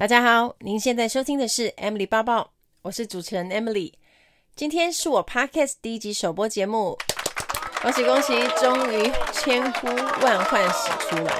大家好，您现在收听的是 Emily 报报，我是主持人 Emily。今天是我 Podcast 第一集首播节目，恭喜恭喜，终于千呼万唤始出来。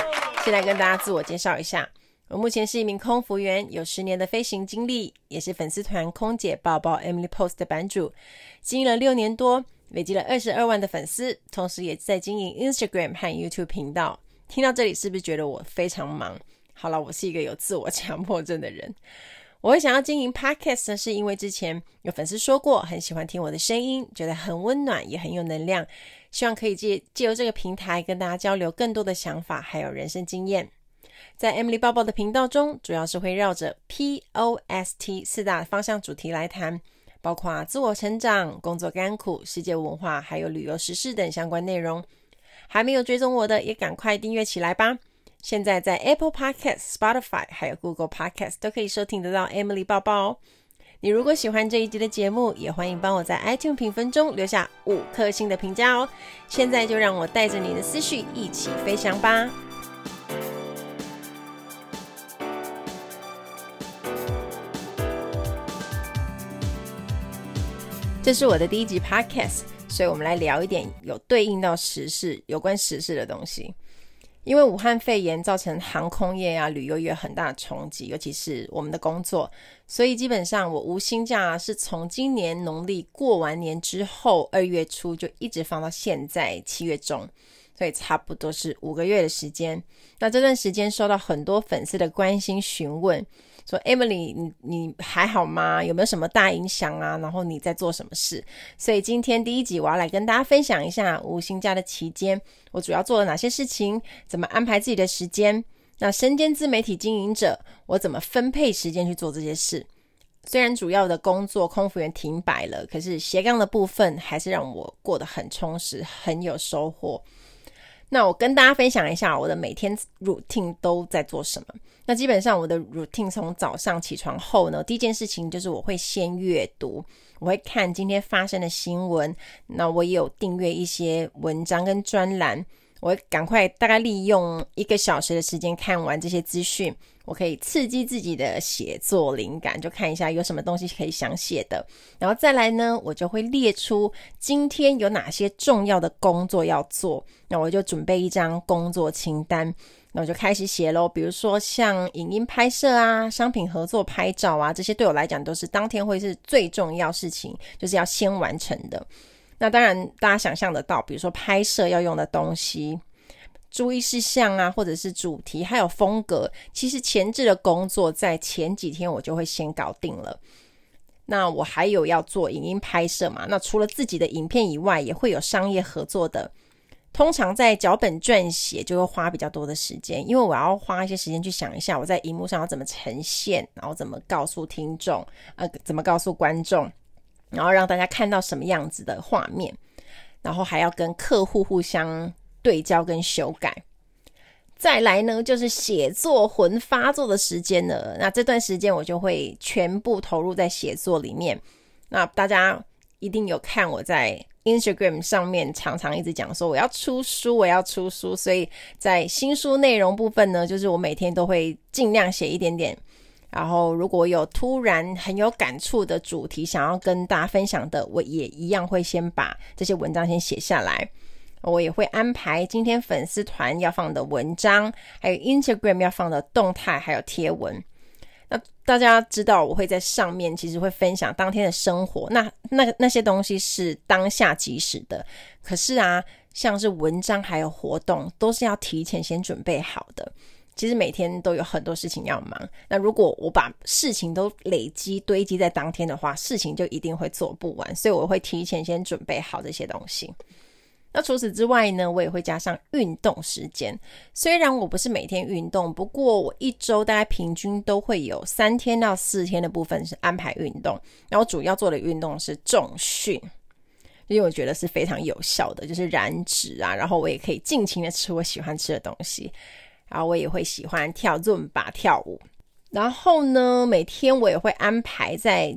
先来跟大家自我介绍一下，我目前是一名空服员，有十年的飞行经历，也是粉丝团空姐爆爆 Emily Post 的版主，经营了六年多，累积了二十二万的粉丝，同时也在经营 Instagram 和 YouTube 频道。听到这里，是不是觉得我非常忙？好了，我是一个有自我强迫症的人。我会想要经营 Podcast 呢，是因为之前有粉丝说过，很喜欢听我的声音，觉得很温暖，也很有能量。希望可以借借由这个平台跟大家交流更多的想法，还有人生经验。在 Emily 报报的频道中，主要是会绕着 POST 四大方向主题来谈，包括自我成长、工作甘苦、世界文化，还有旅游时事等相关内容。还没有追踪我的，也赶快订阅起来吧！现在在 Apple Podcast、Spotify 还有 Google Podcast 都可以收听得到 Emily 报报哦。你如果喜欢这一集的节目，也欢迎帮我在 iTunes 评分中留下五颗星的评价哦。现在就让我带着你的思绪一起飞翔吧。这是我的第一集 Podcast，所以我们来聊一点有对应到时事、有关时事的东西。因为武汉肺炎造成航空业啊、旅游业很大的冲击，尤其是我们的工作，所以基本上我无薪假是从今年农历过完年之后二月初就一直放到现在七月中，所以差不多是五个月的时间。那这段时间收到很多粉丝的关心询问。说 Emily，你你还好吗？有没有什么大影响啊？然后你在做什么事？所以今天第一集我要来跟大家分享一下五星假的期间，我主要做了哪些事情，怎么安排自己的时间。那身兼自媒体经营者，我怎么分配时间去做这些事？虽然主要的工作空服员停摆了，可是斜杠的部分还是让我过得很充实，很有收获。那我跟大家分享一下我的每天 routine 都在做什么。那基本上我的 routine 从早上起床后呢，第一件事情就是我会先阅读，我会看今天发生的新闻。那我也有订阅一些文章跟专栏。我赶快大概利用一个小时的时间看完这些资讯，我可以刺激自己的写作灵感，就看一下有什么东西可以想写的。然后再来呢，我就会列出今天有哪些重要的工作要做，那我就准备一张工作清单，那我就开始写喽。比如说像影音拍摄啊、商品合作拍照啊，这些对我来讲都是当天会是最重要事情，就是要先完成的。那当然，大家想象得到，比如说拍摄要用的东西、注意事项啊，或者是主题，还有风格，其实前置的工作在前几天我就会先搞定了。那我还有要做影音拍摄嘛？那除了自己的影片以外，也会有商业合作的。通常在脚本撰写就会花比较多的时间，因为我要花一些时间去想一下我在荧幕上要怎么呈现，然后怎么告诉听众，呃，怎么告诉观众。然后让大家看到什么样子的画面，然后还要跟客户互相对焦跟修改。再来呢，就是写作魂发作的时间了。那这段时间我就会全部投入在写作里面。那大家一定有看我在 Instagram 上面常常一直讲说我要出书，我要出书。所以在新书内容部分呢，就是我每天都会尽量写一点点。然后，如果有突然很有感触的主题想要跟大家分享的，我也一样会先把这些文章先写下来。我也会安排今天粉丝团要放的文章，还有 Instagram 要放的动态，还有贴文。那大家知道，我会在上面其实会分享当天的生活。那那那些东西是当下即时的，可是啊，像是文章还有活动，都是要提前先准备好的。其实每天都有很多事情要忙，那如果我把事情都累积堆积在当天的话，事情就一定会做不完，所以我会提前先准备好这些东西。那除此之外呢，我也会加上运动时间。虽然我不是每天运动，不过我一周大概平均都会有三天到四天的部分是安排运动。然后主要做的运动是重训，因为我觉得是非常有效的，就是燃脂啊，然后我也可以尽情的吃我喜欢吃的东西。然后我也会喜欢跳 Zumba 跳舞，然后呢，每天我也会安排在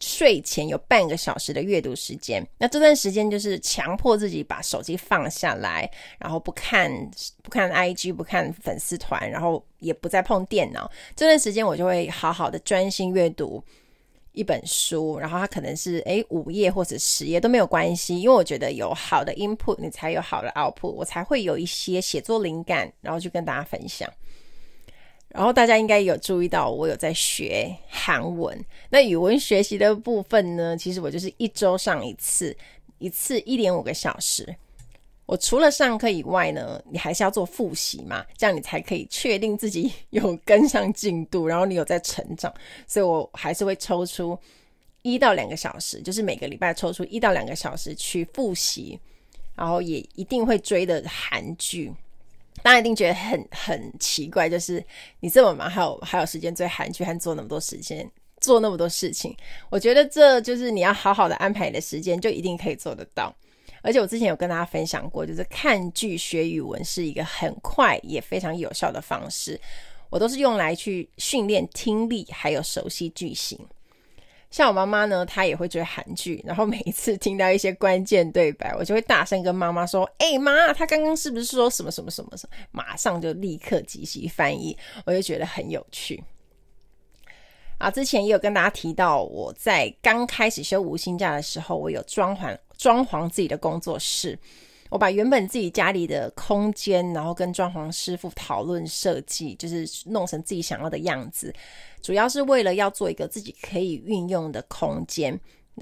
睡前有半个小时的阅读时间。那这段时间就是强迫自己把手机放下来，然后不看不看 IG，不看粉丝团，然后也不再碰电脑。这段时间我就会好好的专心阅读一本书，然后它可能是诶五页或者十页都没有关系，因为我觉得有好的 input，你才有好的 output，我才会有一些写作灵感，然后就跟大家分享。然后大家应该有注意到，我有在学韩文。那语文学习的部分呢，其实我就是一周上一次，一次一点五个小时。我除了上课以外呢，你还是要做复习嘛，这样你才可以确定自己有跟上进度，然后你有在成长。所以我还是会抽出一到两个小时，就是每个礼拜抽出一到两个小时去复习，然后也一定会追的韩剧。大家一定觉得很很奇怪，就是你这么忙，还有还有时间追韩剧，还做那么多时间，做那么多事情。我觉得这就是你要好好的安排你的时间，就一定可以做得到。而且我之前有跟大家分享过，就是看剧学语文是一个很快也非常有效的方式。我都是用来去训练听力，还有熟悉句型。像我妈妈呢，她也会追韩剧，然后每一次听到一些关键对白，我就会大声跟妈妈说：“哎、妈，她刚刚是不是说什么什么什么什么？”马上就立刻即席翻译，我就觉得很有趣。啊，之前也有跟大家提到，我在刚开始休无薪假的时候，我有装潢装潢自己的工作室。我把原本自己家里的空间，然后跟装潢师傅讨论设计，就是弄成自己想要的样子，主要是为了要做一个自己可以运用的空间，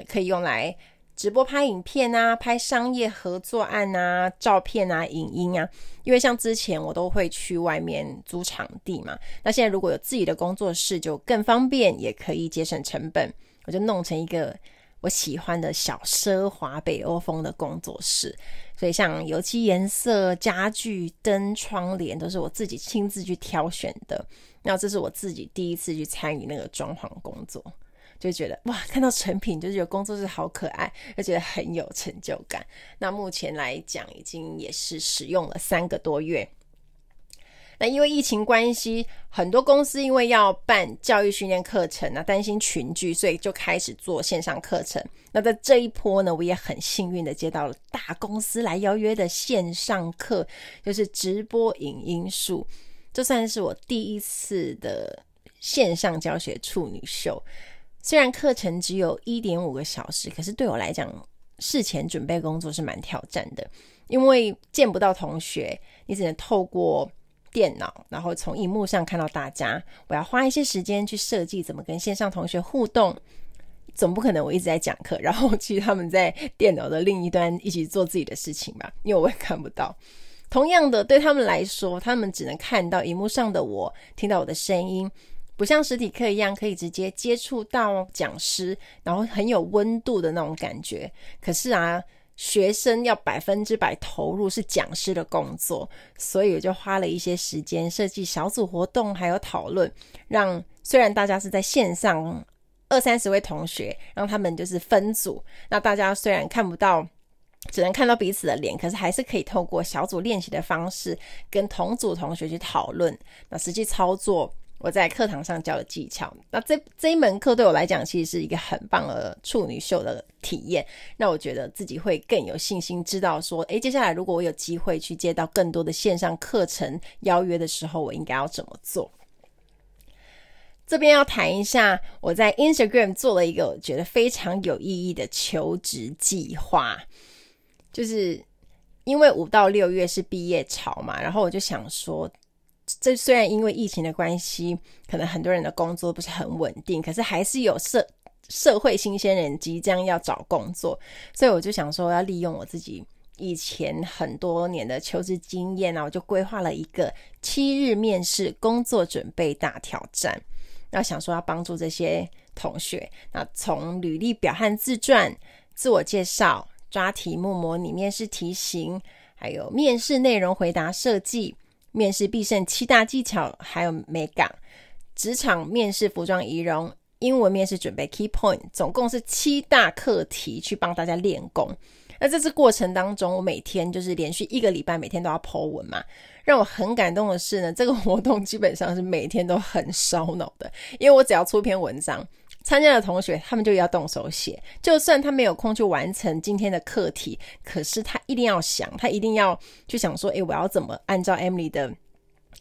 可以用来直播拍影片啊，拍商业合作案啊，照片啊，影音啊。因为像之前我都会去外面租场地嘛，那现在如果有自己的工作室，就更方便，也可以节省成本。我就弄成一个。我喜欢的小奢华北欧风的工作室，所以像油漆颜色、家具、灯、窗帘都是我自己亲自去挑选的。那这是我自己第一次去参与那个装潢工作，就觉得哇，看到成品就觉得工作室好可爱，就觉得很有成就感。那目前来讲，已经也是使用了三个多月。那因为疫情关系，很多公司因为要办教育训练课程，那担心群聚，所以就开始做线上课程。那在这一波呢，我也很幸运的接到了大公司来邀约的线上课，就是直播影音术，这算是我第一次的线上教学处女秀。虽然课程只有一点五个小时，可是对我来讲，事前准备工作是蛮挑战的，因为见不到同学，你只能透过。电脑，然后从荧幕上看到大家，我要花一些时间去设计怎么跟线上同学互动。总不可能我一直在讲课，然后其实他们在电脑的另一端一起做自己的事情吧？因为我也看不到。同样的，对他们来说，他们只能看到荧幕上的我，听到我的声音，不像实体课一样可以直接接触到讲师，然后很有温度的那种感觉。可是啊。学生要百分之百投入是讲师的工作，所以我就花了一些时间设计小组活动，还有讨论，让虽然大家是在线上二三十位同学，让他们就是分组，那大家虽然看不到，只能看到彼此的脸，可是还是可以透过小组练习的方式跟同组同学去讨论，那实际操作。我在课堂上教的技巧，那这这一门课对我来讲，其实是一个很棒的处女秀的体验。那我觉得自己会更有信心，知道说，诶，接下来如果我有机会去接到更多的线上课程邀约的时候，我应该要怎么做？这边要谈一下，我在 Instagram 做了一个我觉得非常有意义的求职计划，就是因为五到六月是毕业潮嘛，然后我就想说。这虽然因为疫情的关系，可能很多人的工作不是很稳定，可是还是有社社会新鲜人即将要找工作，所以我就想说要利用我自己以前很多年的求职经验啊，我就规划了一个七日面试工作准备大挑战。那想说要帮助这些同学，那从履历表和自传、自我介绍、抓题目、模拟面试题型，还有面试内容回答设计。面试必胜七大技巧，还有美感，职场面试服装仪容，英文面试准备 key point，总共是七大课题去帮大家练功。那在这过程当中，我每天就是连续一个礼拜，每天都要剖文嘛。让我很感动的是呢，这个活动基本上是每天都很烧脑的，因为我只要出篇文章，参加的同学，他们就要动手写。就算他没有空去完成今天的课题，可是他一定要想，他一定要去想说：“诶，我要怎么按照 Emily 的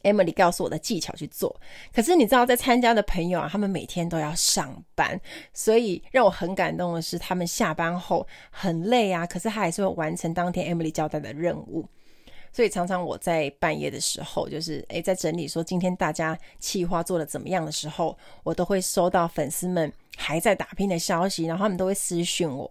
Emily 告诉我的技巧去做？”可是你知道，在参加的朋友啊，他们每天都要上班，所以让我很感动的是，他们下班后很累啊，可是他还是会完成当天 Emily 交代的任务。所以常常我在半夜的时候，就是诶，在整理说今天大家企划做的怎么样的时候，我都会收到粉丝们还在打拼的消息，然后他们都会私讯我，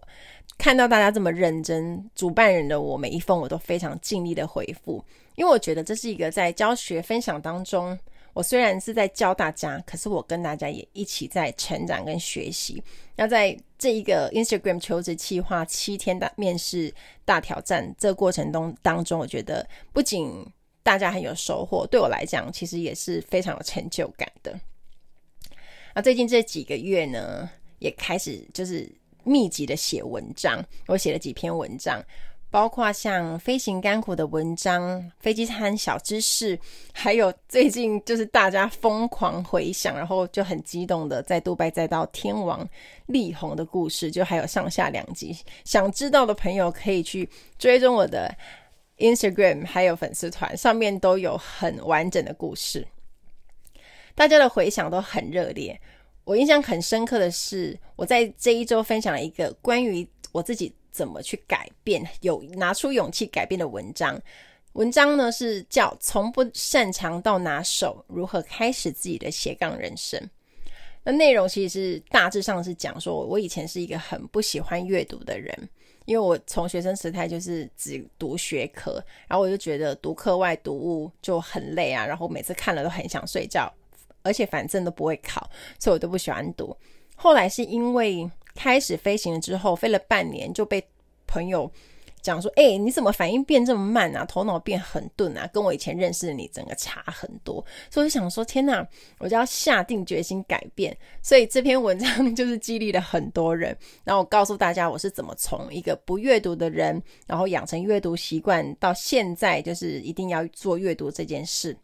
看到大家这么认真，主办人的我每一封我都非常尽力的回复，因为我觉得这是一个在教学分享当中。我虽然是在教大家，可是我跟大家也一起在成长跟学习。那在这一个 Instagram 求职计划七天的面试大挑战这个过程中当中，我觉得不仅大家很有收获，对我来讲其实也是非常有成就感的。那最近这几个月呢，也开始就是密集的写文章，我写了几篇文章。包括像飞行甘苦的文章、飞机餐小知识，还有最近就是大家疯狂回想，然后就很激动的在杜拜再到天王力宏的故事，就还有上下两集。想知道的朋友可以去追踪我的 Instagram，还有粉丝团，上面都有很完整的故事。大家的回想都很热烈。我印象很深刻的是，我在这一周分享了一个关于我自己。怎么去改变？有拿出勇气改变的文章。文章呢是叫《从不擅长到拿手：如何开始自己的斜杠人生》。那内容其实是大致上是讲说，我以前是一个很不喜欢阅读的人，因为我从学生时代就是只读学科，然后我就觉得读课外读物就很累啊，然后每次看了都很想睡觉，而且反正都不会考，所以我都不喜欢读。后来是因为开始飞行了之后，飞了半年就被朋友讲说：“哎、你怎么反应变这么慢啊？头脑变很钝啊？跟我以前认识的你整个差很多。”所以我想说：“天哪，我就要下定决心改变。”所以这篇文章就是激励了很多人。然后我告诉大家，我是怎么从一个不阅读的人，然后养成阅读习惯，到现在就是一定要做阅读这件事。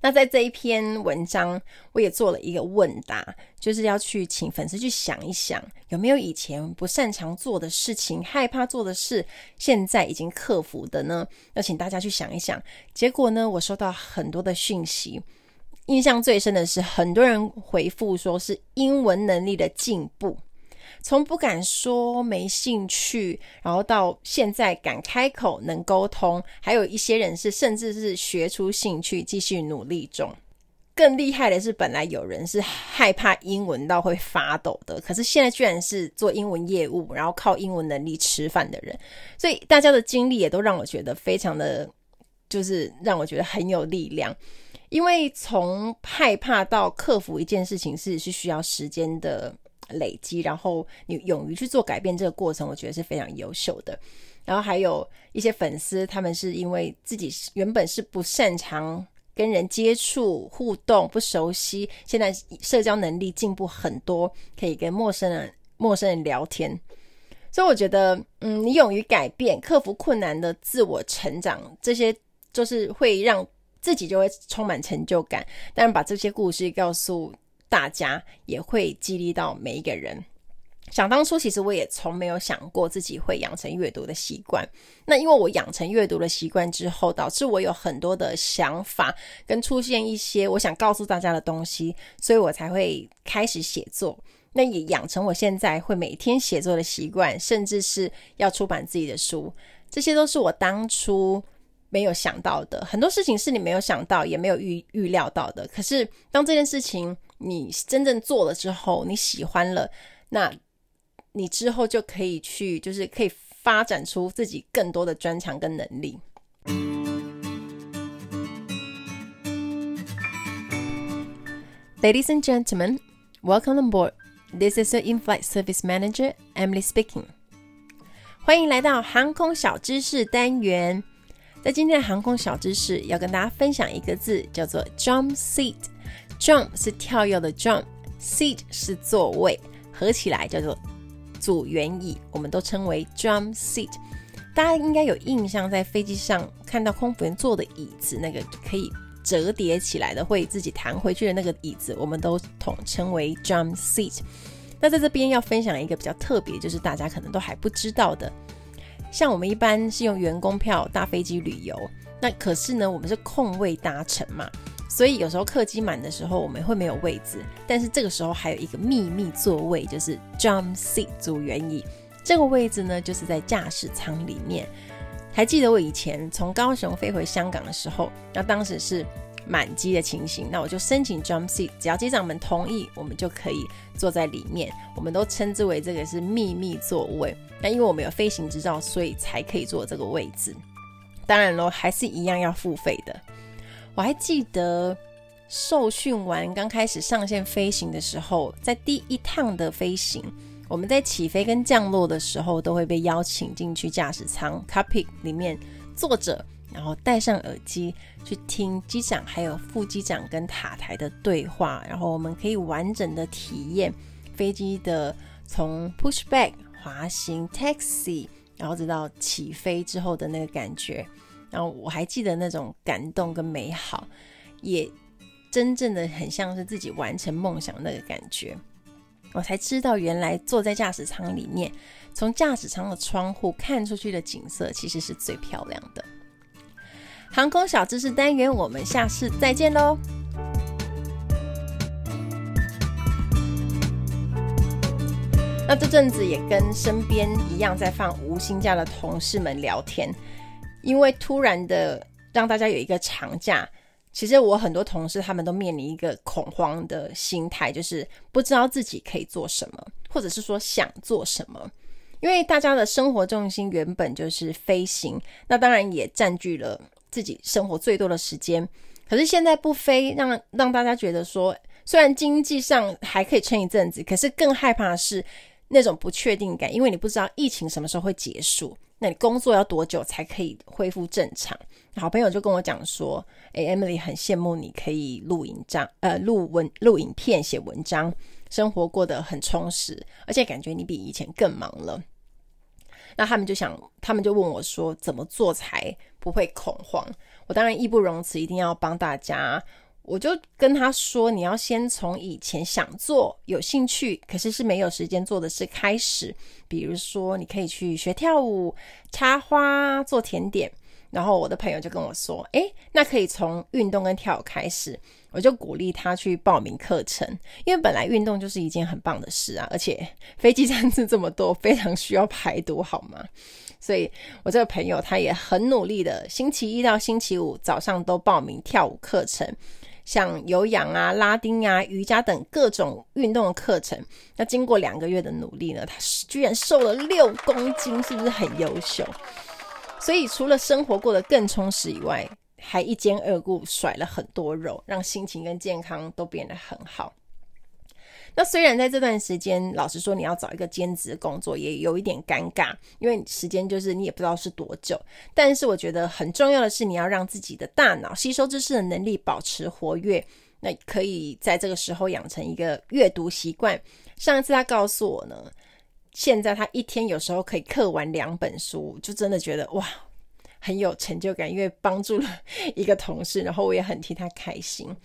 那在这一篇文章，我也做了一个问答，就是要去请粉丝去想一想，有没有以前不擅长做的事情、害怕做的事，现在已经克服的呢？要请大家去想一想。结果呢，我收到很多的讯息，印象最深的是，很多人回复说是英文能力的进步。从不敢说没兴趣，然后到现在敢开口能沟通，还有一些人是甚至是学出兴趣，继续努力中。更厉害的是，本来有人是害怕英文到会发抖的，可是现在居然是做英文业务，然后靠英文能力吃饭的人。所以大家的经历也都让我觉得非常的，就是让我觉得很有力量。因为从害怕到克服一件事情是是需要时间的。累积，然后你勇于去做改变，这个过程我觉得是非常优秀的。然后还有一些粉丝，他们是因为自己原本是不擅长跟人接触、互动、不熟悉，现在社交能力进步很多，可以跟陌生人、陌生人聊天。所以我觉得，嗯，你勇于改变、克服困难的自我成长，这些就是会让自己就会充满成就感。当然，把这些故事告诉。大家也会激励到每一个人。想当初，其实我也从没有想过自己会养成阅读的习惯。那因为我养成阅读的习惯之后，导致我有很多的想法，跟出现一些我想告诉大家的东西，所以我才会开始写作。那也养成我现在会每天写作的习惯，甚至是要出版自己的书。这些都是我当初没有想到的。很多事情是你没有想到，也没有预预料到的。可是当这件事情，你真正做了之后，你喜欢了，那你之后就可以去，就是可以发展出自己更多的专长跟能力。Ladies and gentlemen, welcome on board. This is the in-flight service manager, Emily speaking. 欢迎来到航空小知识单元。在今天的航空小知识，要跟大家分享一个字，叫做 jump seat。Jump 是跳跃的 jump，seat 是座位，合起来叫做组员椅，我们都称为 jump seat。大家应该有印象，在飞机上看到空服员坐的椅子，那个可以折叠起来的，会自己弹回去的那个椅子，我们都统称为 jump seat。那在这边要分享一个比较特别，就是大家可能都还不知道的，像我们一般是用员工票搭飞机旅游，那可是呢，我们是空位搭乘嘛，所以有时候客机满的时候，我们会没有位置，但是这个时候还有一个秘密座位，就是 jump seat 组员椅，这个位置呢，就是在驾驶舱里面。还记得我以前从高雄飞回香港的时候，那当时是满机的情形，那我就申请 jump seat，只要机长们同意，我们就可以坐在里面。我们都称之为这个是秘密座位。那因为我们有飞行执照，所以才可以坐这个位置。当然喽，还是一样要付费的。我还记得受训完刚开始上线飞行的时候，在第一趟的飞行。我们在起飞跟降落的时候，都会被邀请进去驾驶舱 c o p i c 里面坐着，然后戴上耳机去听机长还有副机长跟塔台的对话，然后我们可以完整的体验飞机的从 pushback 滑行 taxi，然后直到起飞之后的那个感觉。然后我还记得那种感动跟美好，也真正的很像是自己完成梦想那个感觉。我才知道，原来坐在驾驶舱里面，从驾驶舱的窗户看出去的景色，其实是最漂亮的。航空小知识单元，我们下次再见喽！那这阵子也跟身边一样在放无薪假的同事们聊天，因为突然的让大家有一个长假。其实我很多同事他们都面临一个恐慌的心态，就是不知道自己可以做什么，或者是说想做什么。因为大家的生活重心原本就是飞行，那当然也占据了自己生活最多的时间。可是现在不飞，让让大家觉得说，虽然经济上还可以撑一阵子，可是更害怕的是那种不确定感，因为你不知道疫情什么时候会结束。那你工作要多久才可以恢复正常？好朋友就跟我讲说：“诶，Emily 很羡慕你可以录影章，呃，录文、录影片、写文章，生活过得很充实，而且感觉你比以前更忙了。”那他们就想，他们就问我说：“怎么做才不会恐慌？”我当然义不容辞，一定要帮大家。我就跟他说：“你要先从以前想做、有兴趣，可是是没有时间做的事开始。比如说，你可以去学跳舞、插花、做甜点。”然后我的朋友就跟我说：“诶，那可以从运动跟跳舞开始。”我就鼓励他去报名课程，因为本来运动就是一件很棒的事啊，而且飞机餐次这么多，非常需要排毒，好吗？所以我这个朋友他也很努力的，星期一到星期五早上都报名跳舞课程。像有氧啊、拉丁啊、瑜伽等各种运动的课程，那经过两个月的努力呢，他居然瘦了六公斤，是不是很优秀？所以除了生活过得更充实以外，还一兼二顾甩了很多肉，让心情跟健康都变得很好。那虽然在这段时间，老实说，你要找一个兼职工作也有一点尴尬，因为时间就是你也不知道是多久。但是我觉得很重要的是，你要让自己的大脑吸收知识的能力保持活跃。那可以在这个时候养成一个阅读习惯。上一次他告诉我呢，现在他一天有时候可以刻完两本书，就真的觉得哇，很有成就感，因为帮助了 一个同事，然后我也很替他开心。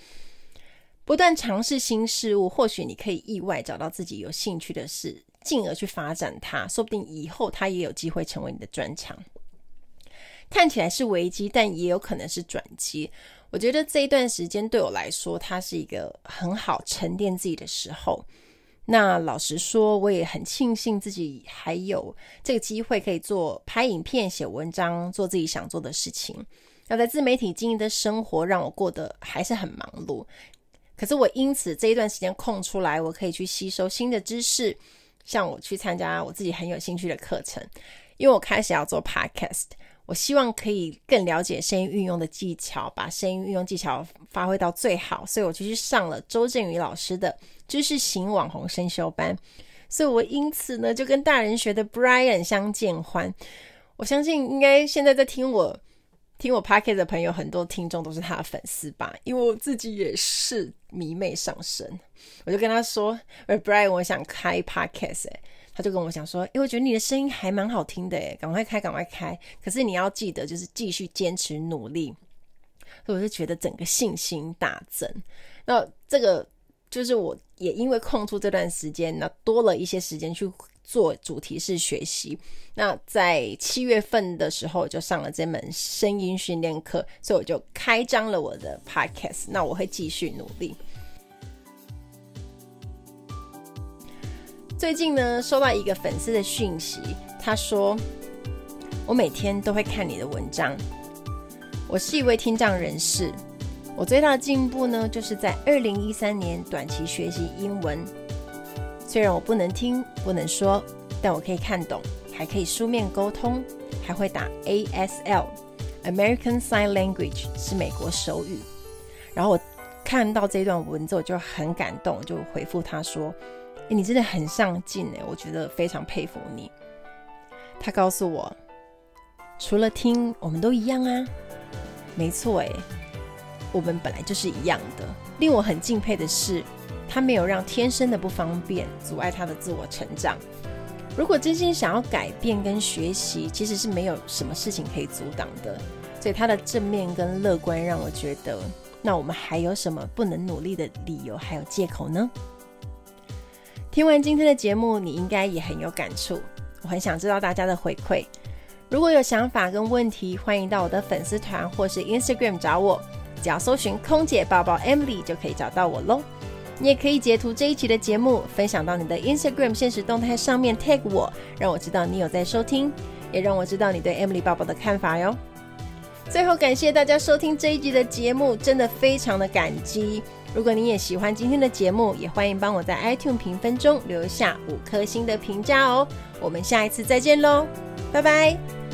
不断尝试新事物，或许你可以意外找到自己有兴趣的事，进而去发展它，说不定以后它也有机会成为你的专长。看起来是危机，但也有可能是转机。我觉得这一段时间对我来说，它是一个很好沉淀自己的时候。那老实说，我也很庆幸自己还有这个机会可以做拍影片、写文章，做自己想做的事情。那在自媒体经营的生活，让我过得还是很忙碌。可是我因此这一段时间空出来，我可以去吸收新的知识，像我去参加我自己很有兴趣的课程，因为我开始要做 podcast，我希望可以更了解声音运用的技巧，把声音运用技巧发挥到最好，所以我就去上了周振宇老师的知识型网红声修班，所以我因此呢就跟大人学的 Brian 相见欢，我相信应该现在在听我。听我 podcast 的朋友，很多听众都是他的粉丝吧？因为我自己也是迷妹上身，我就跟他说：“喂，Brian，我想开 podcast。”，他就跟我讲说：“哎，我觉得你的声音还蛮好听的，哎，赶快开，赶快开。可是你要记得，就是继续坚持努力。所以我就觉得整个信心大增。那这个就是我也因为空出这段时间，那多了一些时间去做主题式学习。那在七月份的时候就上了这门声音训练课，所以我就开张了我的 podcast。那我会继续努力。最近呢，收到一个粉丝的讯息，他说：“我每天都会看你的文章。我是一位听障人士，我最大的进步呢，就是在二零一三年短期学习英文。虽然我不能听，不能说，但我可以看懂，还可以书面沟通，还会打 ASL（American Sign Language） 是美国手语。然后我看到这段文字，我就很感动，就回复他说。”欸，你真的很上进哎，我觉得非常佩服你。他告诉我，除了听，我们都一样啊。没错哎，我们本来就是一样的。令我很敬佩的是，他没有让天生的不方便阻碍他的自我成长。如果真心想要改变跟学习，其实是没有什么事情可以阻挡的。所以他的正面跟乐观让我觉得，那我们还有什么不能努力的理由还有借口呢？听完今天的节目，你应该也很有感触。我很想知道大家的回馈。如果有想法跟问题，欢迎到我的粉丝团或是 Instagram 找我，只要搜寻“空姐报报 Emily” 就可以找到我喽。你也可以截图这一期的节目，分享到你的 Instagram 现实动态上面 tag 我，让我知道你有在收听，也让我知道你对 Emily 宝宝的看法哟。最后，感谢大家收听这一集的节目，真的非常的感激。如果你也喜欢今天的节目，也欢迎帮我在 iTunes 评分中留下五颗星的评价哦。我们下一次再见喽，拜拜。